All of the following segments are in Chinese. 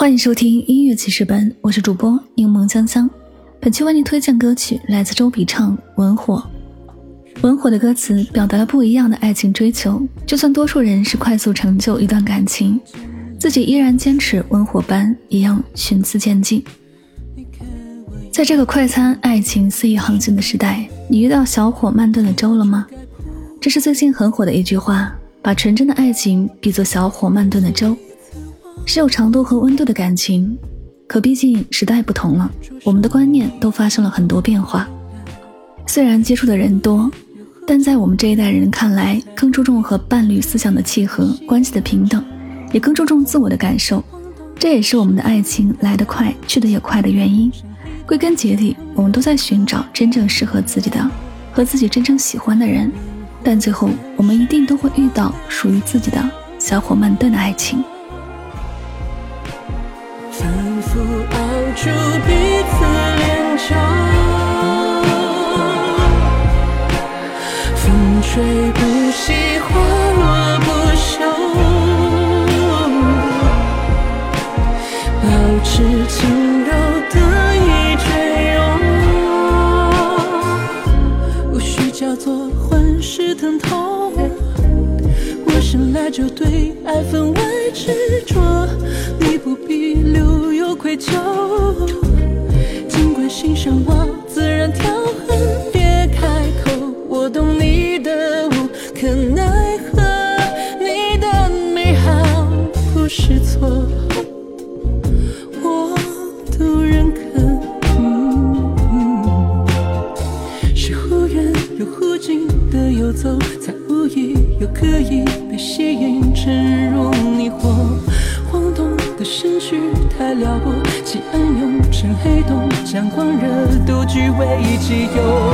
欢迎收听音乐记事本，我是主播柠檬香香。本期为您推荐歌曲来自周笔畅《文火》。文火的歌词表达了不一样的爱情追求，就算多数人是快速成就一段感情，自己依然坚持文火般一样循次渐进。在这个快餐爱情肆意横行的时代，你遇到小火慢炖的粥了吗？这是最近很火的一句话，把纯真的爱情比作小火慢炖的粥。是有长度和温度的感情，可毕竟时代不同了，我们的观念都发生了很多变化。虽然接触的人多，但在我们这一代人看来，更注重和伴侣思想的契合、关系的平等，也更注重自我的感受。这也是我们的爱情来得快，去得也快的原因。归根结底，我们都在寻找真正适合自己的、和自己真正喜欢的人，但最后我们一定都会遇到属于自己的小火慢炖的爱情。出彼此脸颊，风吹不息，花落不休，保持轻柔的一追拥，无需叫做幻世疼痛。我生来就对爱分外执着，愧疚，尽管。心上我自然条痕，别开口。我懂你的无可奈何，你的美好不是错，我都认可。是忽远又忽近的游走，才无意又刻意被吸引，沉入你。撩拨，起暗涌成黑洞，将狂热都据为己有。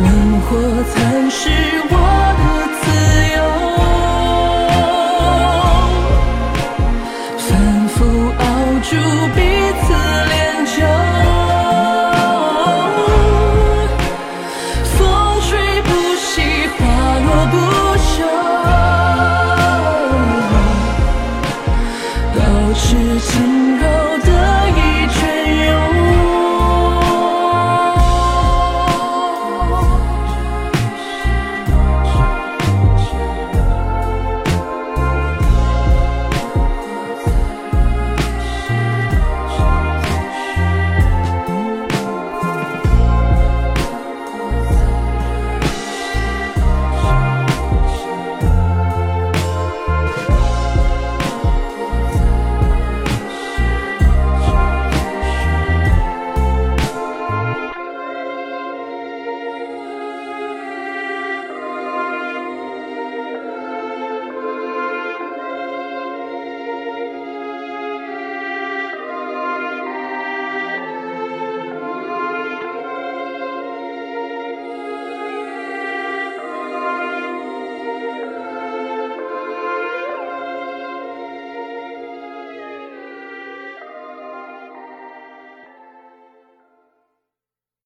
温火曾是我。心。